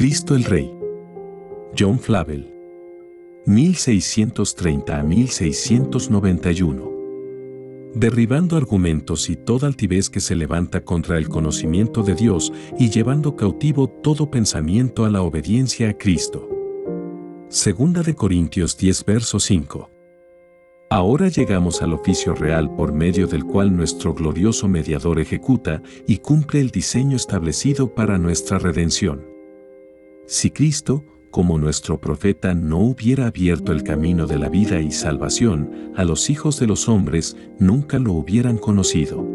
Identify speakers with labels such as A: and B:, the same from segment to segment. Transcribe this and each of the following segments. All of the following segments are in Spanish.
A: Cristo el Rey. John Flavel. 1630 a 1691. Derribando argumentos y toda altivez que se levanta contra el conocimiento de Dios y llevando cautivo todo pensamiento a la obediencia a Cristo. Segunda de Corintios 10 verso 5. Ahora llegamos al oficio real por medio del cual nuestro glorioso mediador ejecuta y cumple el diseño establecido para nuestra redención. Si Cristo, como nuestro profeta, no hubiera abierto el camino de la vida y salvación a los hijos de los hombres, nunca lo hubieran conocido.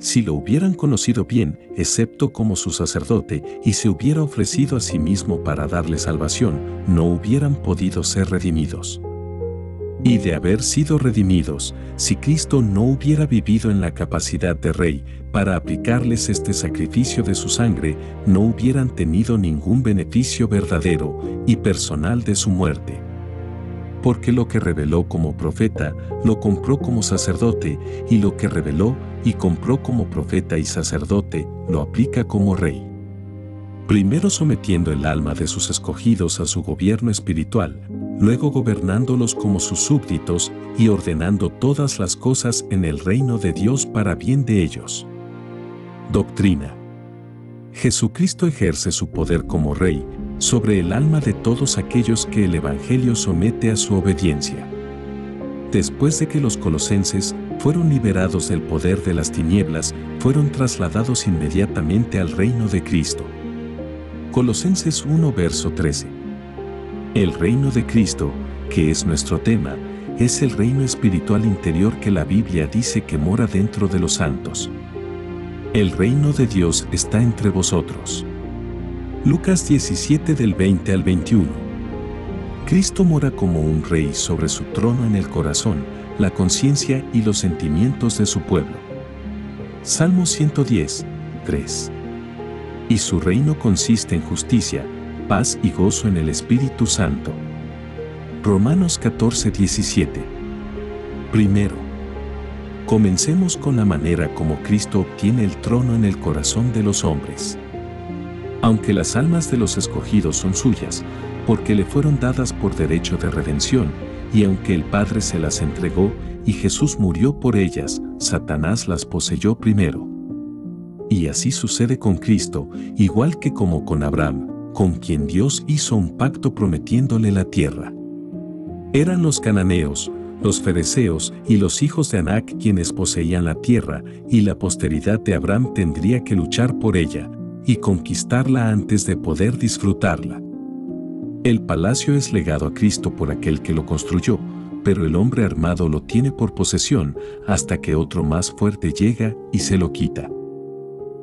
A: Si lo hubieran conocido bien, excepto como su sacerdote, y se hubiera ofrecido a sí mismo para darle salvación, no hubieran podido ser redimidos y de haber sido redimidos, si Cristo no hubiera vivido en la capacidad de rey para aplicarles este sacrificio de su sangre, no hubieran tenido ningún beneficio verdadero y personal de su muerte. Porque lo que reveló como profeta, lo compró como sacerdote, y lo que reveló y compró como profeta y sacerdote, lo aplica como rey primero sometiendo el alma de sus escogidos a su gobierno espiritual, luego gobernándolos como sus súbditos y ordenando todas las cosas en el reino de Dios para bien de ellos. Doctrina. Jesucristo ejerce su poder como Rey sobre el alma de todos aquellos que el Evangelio somete a su obediencia. Después de que los colosenses fueron liberados del poder de las tinieblas, fueron trasladados inmediatamente al reino de Cristo. Colosenses 1 verso 13. El reino de Cristo, que es nuestro tema, es el reino espiritual interior que la Biblia dice que mora dentro de los santos. El reino de Dios está entre vosotros. Lucas 17 del 20 al 21. Cristo mora como un rey sobre su trono en el corazón, la conciencia y los sentimientos de su pueblo. Salmo 110, 3 y su reino consiste en justicia, paz y gozo en el Espíritu Santo. Romanos 14, 17. Primero, comencemos con la manera como Cristo obtiene el trono en el corazón de los hombres. Aunque las almas de los escogidos son suyas, porque le fueron dadas por derecho de redención, y aunque el Padre se las entregó y Jesús murió por ellas, Satanás las poseyó primero. Y así sucede con Cristo, igual que como con Abraham, con quien Dios hizo un pacto prometiéndole la tierra. Eran los cananeos, los fereceos y los hijos de Anac quienes poseían la tierra, y la posteridad de Abraham tendría que luchar por ella y conquistarla antes de poder disfrutarla. El palacio es legado a Cristo por aquel que lo construyó, pero el hombre armado lo tiene por posesión hasta que otro más fuerte llega y se lo quita.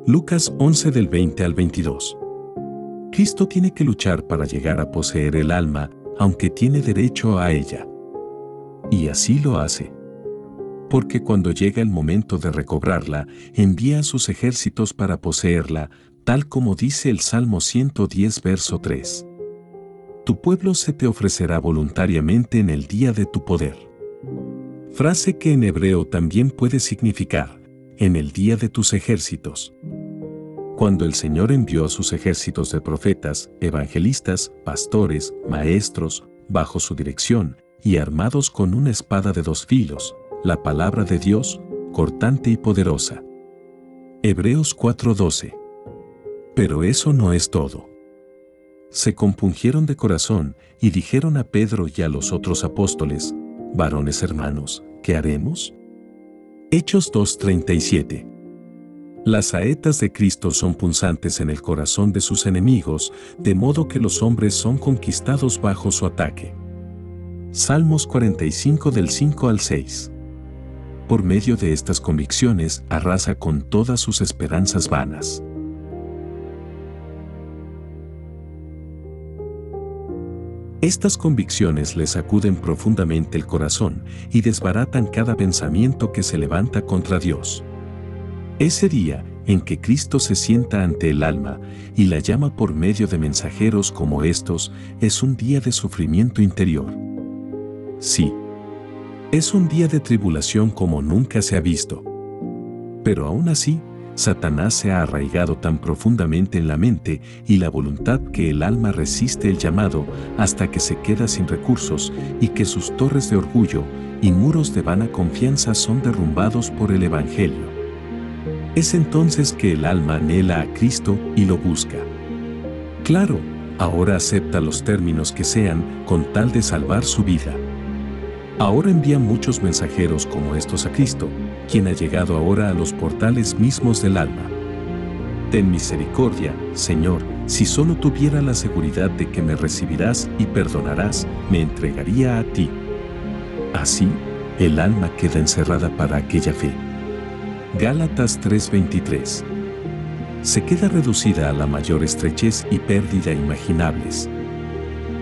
A: Lucas 11 del 20 al 22. Cristo tiene que luchar para llegar a poseer el alma, aunque tiene derecho a ella. Y así lo hace. Porque cuando llega el momento de recobrarla, envía a sus ejércitos para poseerla, tal como dice el Salmo 110 verso 3. Tu pueblo se te ofrecerá voluntariamente en el día de tu poder. Frase que en hebreo también puede significar, en el día de tus ejércitos. Cuando el Señor envió a sus ejércitos de profetas, evangelistas, pastores, maestros, bajo su dirección, y armados con una espada de dos filos, la palabra de Dios, cortante y poderosa. Hebreos 4:12. Pero eso no es todo. Se compungieron de corazón y dijeron a Pedro y a los otros apóstoles, varones hermanos, ¿qué haremos? Hechos 2.37 Las saetas de Cristo son punzantes en el corazón de sus enemigos, de modo que los hombres son conquistados bajo su ataque. Salmos 45 del 5 al 6 Por medio de estas convicciones arrasa con todas sus esperanzas vanas. Estas convicciones le sacuden profundamente el corazón y desbaratan cada pensamiento que se levanta contra Dios. Ese día en que Cristo se sienta ante el alma y la llama por medio de mensajeros como estos, es un día de sufrimiento interior. Sí, es un día de tribulación como nunca se ha visto. Pero aún así, Satanás se ha arraigado tan profundamente en la mente y la voluntad que el alma resiste el llamado hasta que se queda sin recursos y que sus torres de orgullo y muros de vana confianza son derrumbados por el Evangelio. Es entonces que el alma anhela a Cristo y lo busca. Claro, ahora acepta los términos que sean con tal de salvar su vida. Ahora envía muchos mensajeros como estos a Cristo, quien ha llegado ahora a los portales mismos del alma. Ten misericordia, Señor, si solo tuviera la seguridad de que me recibirás y perdonarás, me entregaría a ti. Así, el alma queda encerrada para aquella fe. Gálatas 3:23 se queda reducida a la mayor estrechez y pérdida imaginables.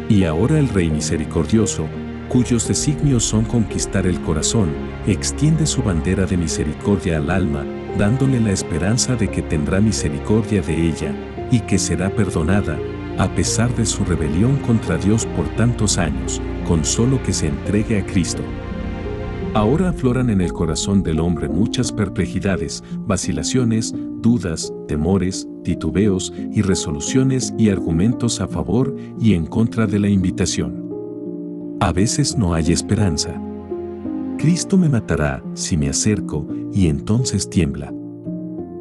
A: Y ahora el Rey misericordioso, cuyos designios son conquistar el corazón, extiende su bandera de misericordia al alma, dándole la esperanza de que tendrá misericordia de ella, y que será perdonada, a pesar de su rebelión contra Dios por tantos años, con solo que se entregue a Cristo. Ahora afloran en el corazón del hombre muchas perplejidades, vacilaciones, dudas, temores, titubeos y resoluciones y argumentos a favor y en contra de la invitación. A veces no hay esperanza. Cristo me matará si me acerco y entonces tiembla.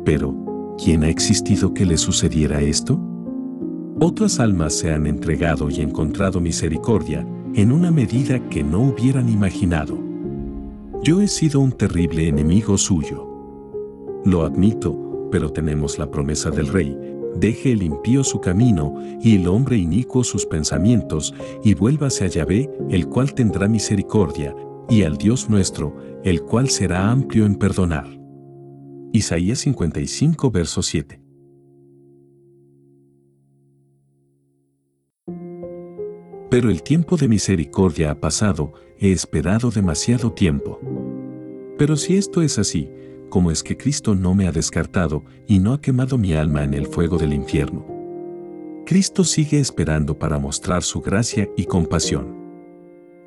A: Pero, ¿quién ha existido que le sucediera esto? Otras almas se han entregado y encontrado misericordia en una medida que no hubieran imaginado. Yo he sido un terrible enemigo suyo. Lo admito, pero tenemos la promesa del Rey. Deje el impío su camino y el hombre inicuo sus pensamientos, y vuélvase a Yahvé, el cual tendrá misericordia, y al Dios nuestro, el cual será amplio en perdonar. Isaías 55, verso 7. Pero el tiempo de misericordia ha pasado, he esperado demasiado tiempo. Pero si esto es así, ¿cómo es que Cristo no me ha descartado y no ha quemado mi alma en el fuego del infierno? Cristo sigue esperando para mostrar su gracia y compasión.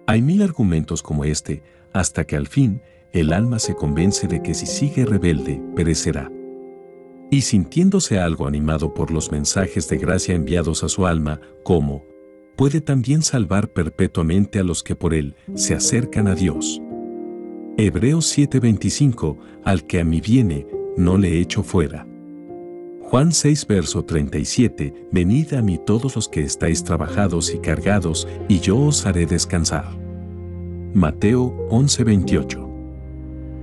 A: Hay mil argumentos como este, hasta que al fin el alma se convence de que si sigue rebelde, perecerá. Y sintiéndose algo animado por los mensajes de gracia enviados a su alma, como, puede también salvar perpetuamente a los que por Él se acercan a Dios. Hebreos 7:25, al que a mí viene, no le echo fuera. Juan 6 verso 37, venid a mí todos los que estáis trabajados y cargados, y yo os haré descansar. Mateo 11:28.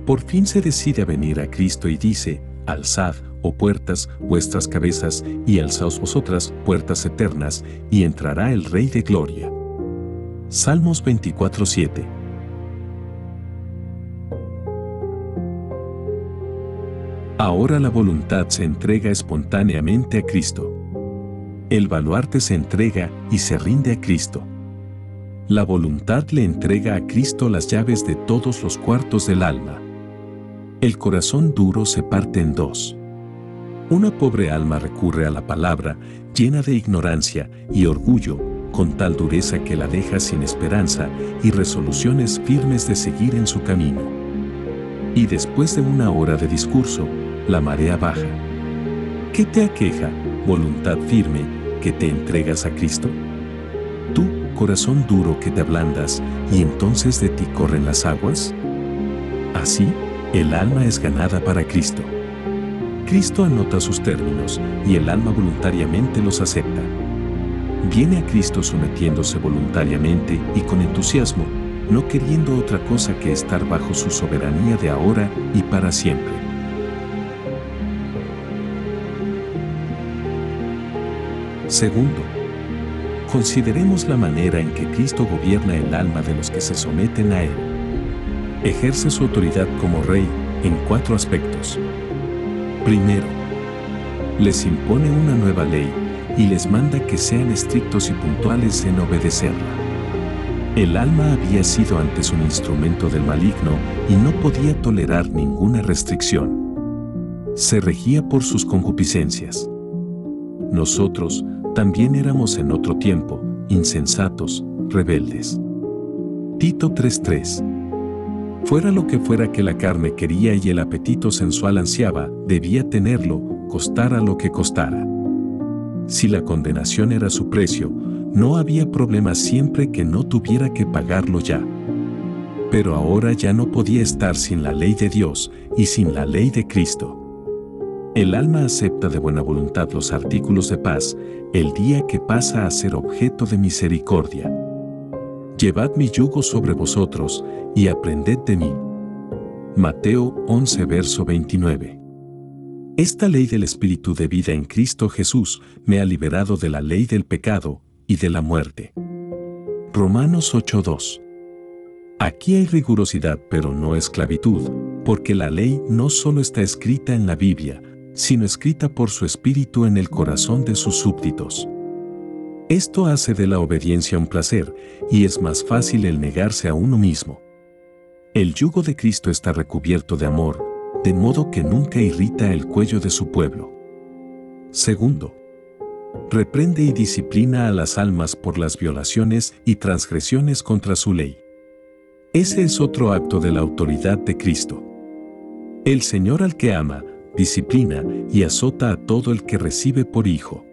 A: Por fin se decide a venir a Cristo y dice, alzad, o puertas, vuestras cabezas, y alzaos vosotras, puertas eternas, y entrará el Rey de Gloria. Salmos 24:7 Ahora la voluntad se entrega espontáneamente a Cristo. El baluarte se entrega y se rinde a Cristo. La voluntad le entrega a Cristo las llaves de todos los cuartos del alma. El corazón duro se parte en dos. Una pobre alma recurre a la palabra, llena de ignorancia y orgullo, con tal dureza que la deja sin esperanza y resoluciones firmes de seguir en su camino. Y después de una hora de discurso, la marea baja. ¿Qué te aqueja, voluntad firme, que te entregas a Cristo? Tú, corazón duro que te ablandas, y entonces de ti corren las aguas? Así, el alma es ganada para Cristo. Cristo anota sus términos y el alma voluntariamente los acepta. Viene a Cristo sometiéndose voluntariamente y con entusiasmo, no queriendo otra cosa que estar bajo su soberanía de ahora y para siempre. Segundo, consideremos la manera en que Cristo gobierna el alma de los que se someten a Él. Ejerce su autoridad como Rey en cuatro aspectos. Primero, les impone una nueva ley y les manda que sean estrictos y puntuales en obedecerla. El alma había sido antes un instrumento del maligno y no podía tolerar ninguna restricción. Se regía por sus concupiscencias. Nosotros también éramos en otro tiempo, insensatos, rebeldes. Tito 3:3 Fuera lo que fuera que la carne quería y el apetito sensual ansiaba, debía tenerlo, costara lo que costara. Si la condenación era su precio, no había problema siempre que no tuviera que pagarlo ya. Pero ahora ya no podía estar sin la ley de Dios y sin la ley de Cristo. El alma acepta de buena voluntad los artículos de paz el día que pasa a ser objeto de misericordia. Llevad mi yugo sobre vosotros y aprended de mí. Mateo 11 verso 29. Esta ley del Espíritu de vida en Cristo Jesús me ha liberado de la ley del pecado y de la muerte. Romanos 8:2. Aquí hay rigurosidad pero no esclavitud, porque la ley no solo está escrita en la Biblia, sino escrita por su Espíritu en el corazón de sus súbditos. Esto hace de la obediencia un placer, y es más fácil el negarse a uno mismo. El yugo de Cristo está recubierto de amor, de modo que nunca irrita el cuello de su pueblo. Segundo, reprende y disciplina a las almas por las violaciones y transgresiones contra su ley. Ese es otro acto de la autoridad de Cristo. El Señor al que ama, disciplina y azota a todo el que recibe por hijo.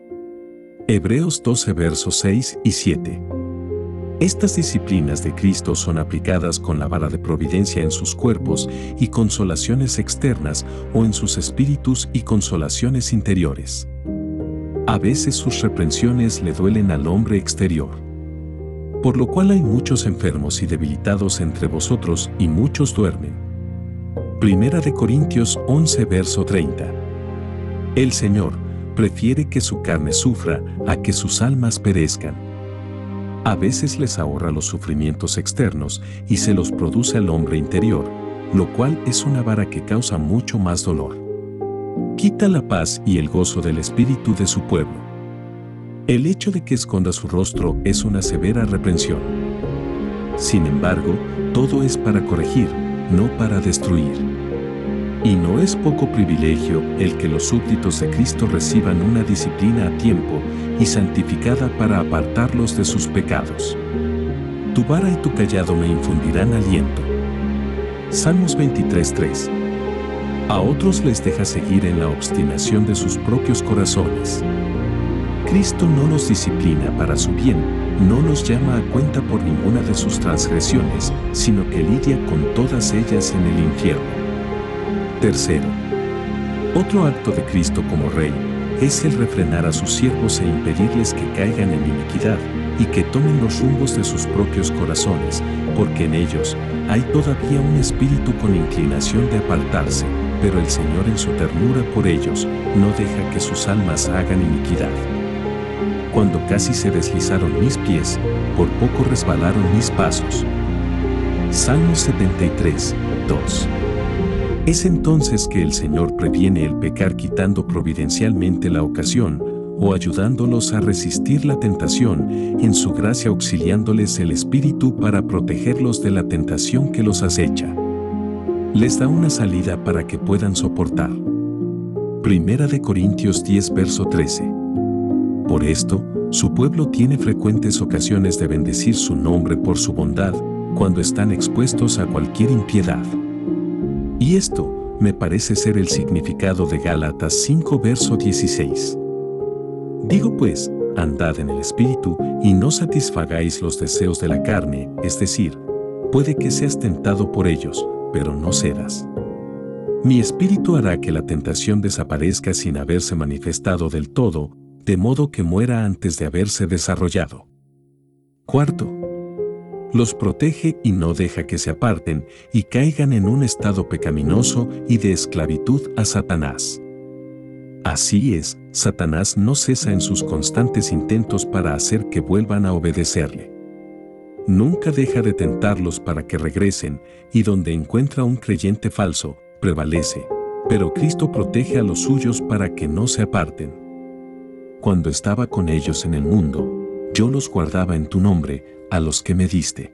A: Hebreos 12 versos 6 y 7. Estas disciplinas de Cristo son aplicadas con la vara de providencia en sus cuerpos y consolaciones externas o en sus espíritus y consolaciones interiores. A veces sus reprensiones le duelen al hombre exterior. Por lo cual hay muchos enfermos y debilitados entre vosotros y muchos duermen. Primera de Corintios 11 verso 30. El Señor, prefiere que su carne sufra a que sus almas perezcan. A veces les ahorra los sufrimientos externos y se los produce al hombre interior, lo cual es una vara que causa mucho más dolor. Quita la paz y el gozo del espíritu de su pueblo. El hecho de que esconda su rostro es una severa reprensión. Sin embargo, todo es para corregir, no para destruir. Y no es poco privilegio el que los súbditos de Cristo reciban una disciplina a tiempo y santificada para apartarlos de sus pecados. Tu vara y tu callado me infundirán aliento. Salmos 23:3 A otros les deja seguir en la obstinación de sus propios corazones. Cristo no los disciplina para su bien, no los llama a cuenta por ninguna de sus transgresiones, sino que lidia con todas ellas en el infierno. Tercero, otro acto de Cristo como Rey es el refrenar a sus siervos e impedirles que caigan en iniquidad y que tomen los rumbos de sus propios corazones, porque en ellos hay todavía un espíritu con inclinación de apartarse, pero el Señor en su ternura por ellos no deja que sus almas hagan iniquidad. Cuando casi se deslizaron mis pies, por poco resbalaron mis pasos. Salmo 73, 2. Es entonces que el Señor previene el pecar quitando providencialmente la ocasión o ayudándolos a resistir la tentación, en su gracia auxiliándoles el Espíritu para protegerlos de la tentación que los acecha. Les da una salida para que puedan soportar. Primera de Corintios 10 verso 13. Por esto, su pueblo tiene frecuentes ocasiones de bendecir su nombre por su bondad, cuando están expuestos a cualquier impiedad. Y esto me parece ser el significado de Gálatas 5 verso 16. Digo pues, andad en el Espíritu y no satisfagáis los deseos de la carne, es decir, puede que seas tentado por ellos, pero no cedas. Mi espíritu hará que la tentación desaparezca sin haberse manifestado del todo, de modo que muera antes de haberse desarrollado. Cuarto, los protege y no deja que se aparten y caigan en un estado pecaminoso y de esclavitud a Satanás. Así es, Satanás no cesa en sus constantes intentos para hacer que vuelvan a obedecerle. Nunca deja de tentarlos para que regresen, y donde encuentra un creyente falso, prevalece, pero Cristo protege a los suyos para que no se aparten. Cuando estaba con ellos en el mundo, yo los guardaba en tu nombre, a los que me diste.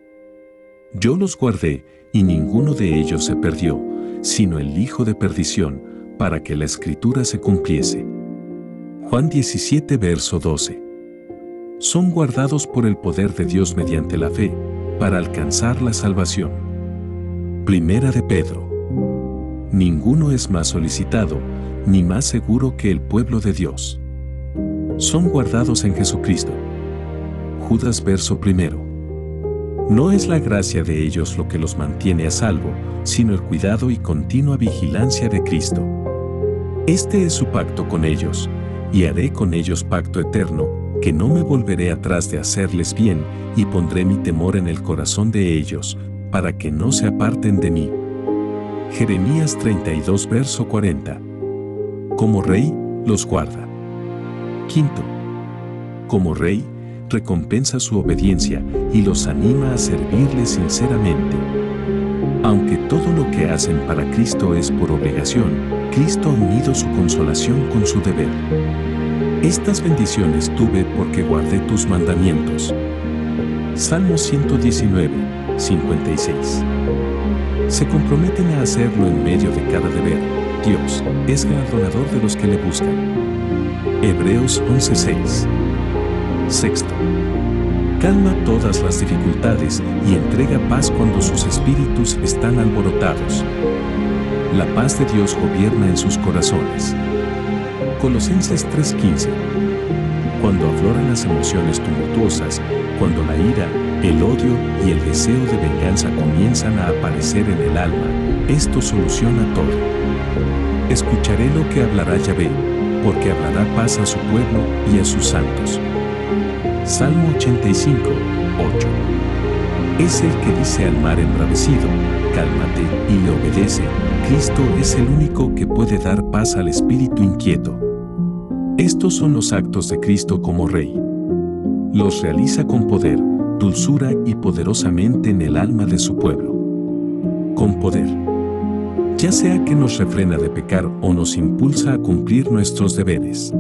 A: Yo los guardé, y ninguno de ellos se perdió, sino el hijo de perdición, para que la escritura se cumpliese. Juan 17, verso 12. Son guardados por el poder de Dios mediante la fe, para alcanzar la salvación. Primera de Pedro. Ninguno es más solicitado ni más seguro que el pueblo de Dios. Son guardados en Jesucristo. Judas verso primero. No es la gracia de ellos lo que los mantiene a salvo, sino el cuidado y continua vigilancia de Cristo. Este es su pacto con ellos, y haré con ellos pacto eterno, que no me volveré atrás de hacerles bien, y pondré mi temor en el corazón de ellos, para que no se aparten de mí. Jeremías 32 verso 40. Como rey, los guarda. Quinto. Como rey, recompensa su obediencia y los anima a servirle sinceramente. Aunque todo lo que hacen para Cristo es por obligación, Cristo ha unido su consolación con su deber. Estas bendiciones tuve porque guardé tus mandamientos. Salmo 119, 56. Se comprometen a hacerlo en medio de cada deber. Dios es galardonador de los que le buscan. Hebreos 11:6. Sexto. Calma todas las dificultades y entrega paz cuando sus espíritus están alborotados. La paz de Dios gobierna en sus corazones. Colosenses 3:15. Cuando afloran las emociones tumultuosas, cuando la ira, el odio y el deseo de venganza comienzan a aparecer en el alma, esto soluciona todo. Escucharé lo que hablará Yahvé, porque hablará paz a su pueblo y a sus santos. Salmo 85, 8. Es el que dice al mar embravecido, cálmate y le obedece. Cristo es el único que puede dar paz al espíritu inquieto. Estos son los actos de Cristo como Rey. Los realiza con poder, dulzura y poderosamente en el alma de su pueblo. Con poder. Ya sea que nos refrena de pecar o nos impulsa a cumplir nuestros deberes.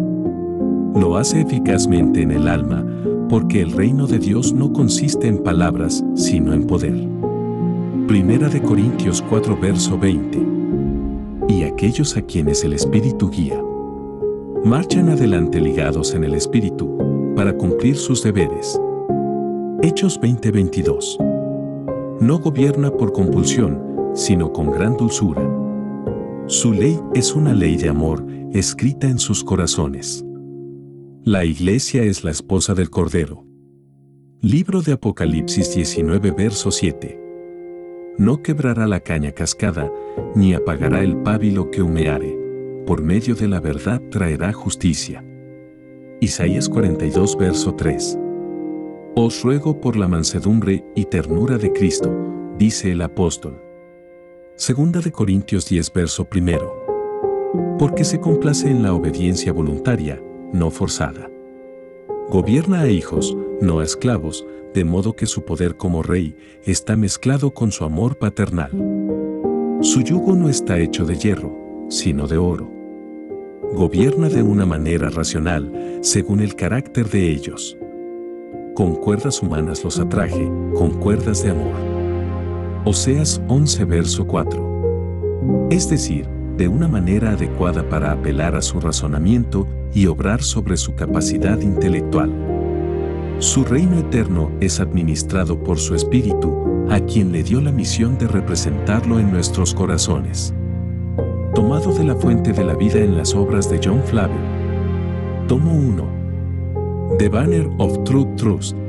A: Lo hace eficazmente en el alma, porque el reino de Dios no consiste en palabras, sino en poder. Primera de Corintios 4 verso 20. Y aquellos a quienes el Espíritu guía, marchan adelante ligados en el Espíritu, para cumplir sus deberes. Hechos 20:22. No gobierna por compulsión, sino con gran dulzura. Su ley es una ley de amor, escrita en sus corazones. La iglesia es la esposa del Cordero. Libro de Apocalipsis 19 verso 7. No quebrará la caña cascada, ni apagará el pábilo que humeare por medio de la verdad traerá justicia. Isaías 42, verso 3. Os ruego por la mansedumbre y ternura de Cristo, dice el apóstol. Segunda de Corintios 10, verso 1. Porque se complace en la obediencia voluntaria, no forzada. Gobierna a hijos, no a esclavos, de modo que su poder como rey está mezclado con su amor paternal. Su yugo no está hecho de hierro, sino de oro. Gobierna de una manera racional, según el carácter de ellos. Con cuerdas humanas los atraje, con cuerdas de amor. Oseas 11 verso 4. Es decir, de una manera adecuada para apelar a su razonamiento y obrar sobre su capacidad intelectual. Su reino eterno es administrado por su Espíritu, a quien le dio la misión de representarlo en nuestros corazones tomado de la fuente de la vida en las obras de John Flavio. Tomo 1. The Banner of Truth Trust.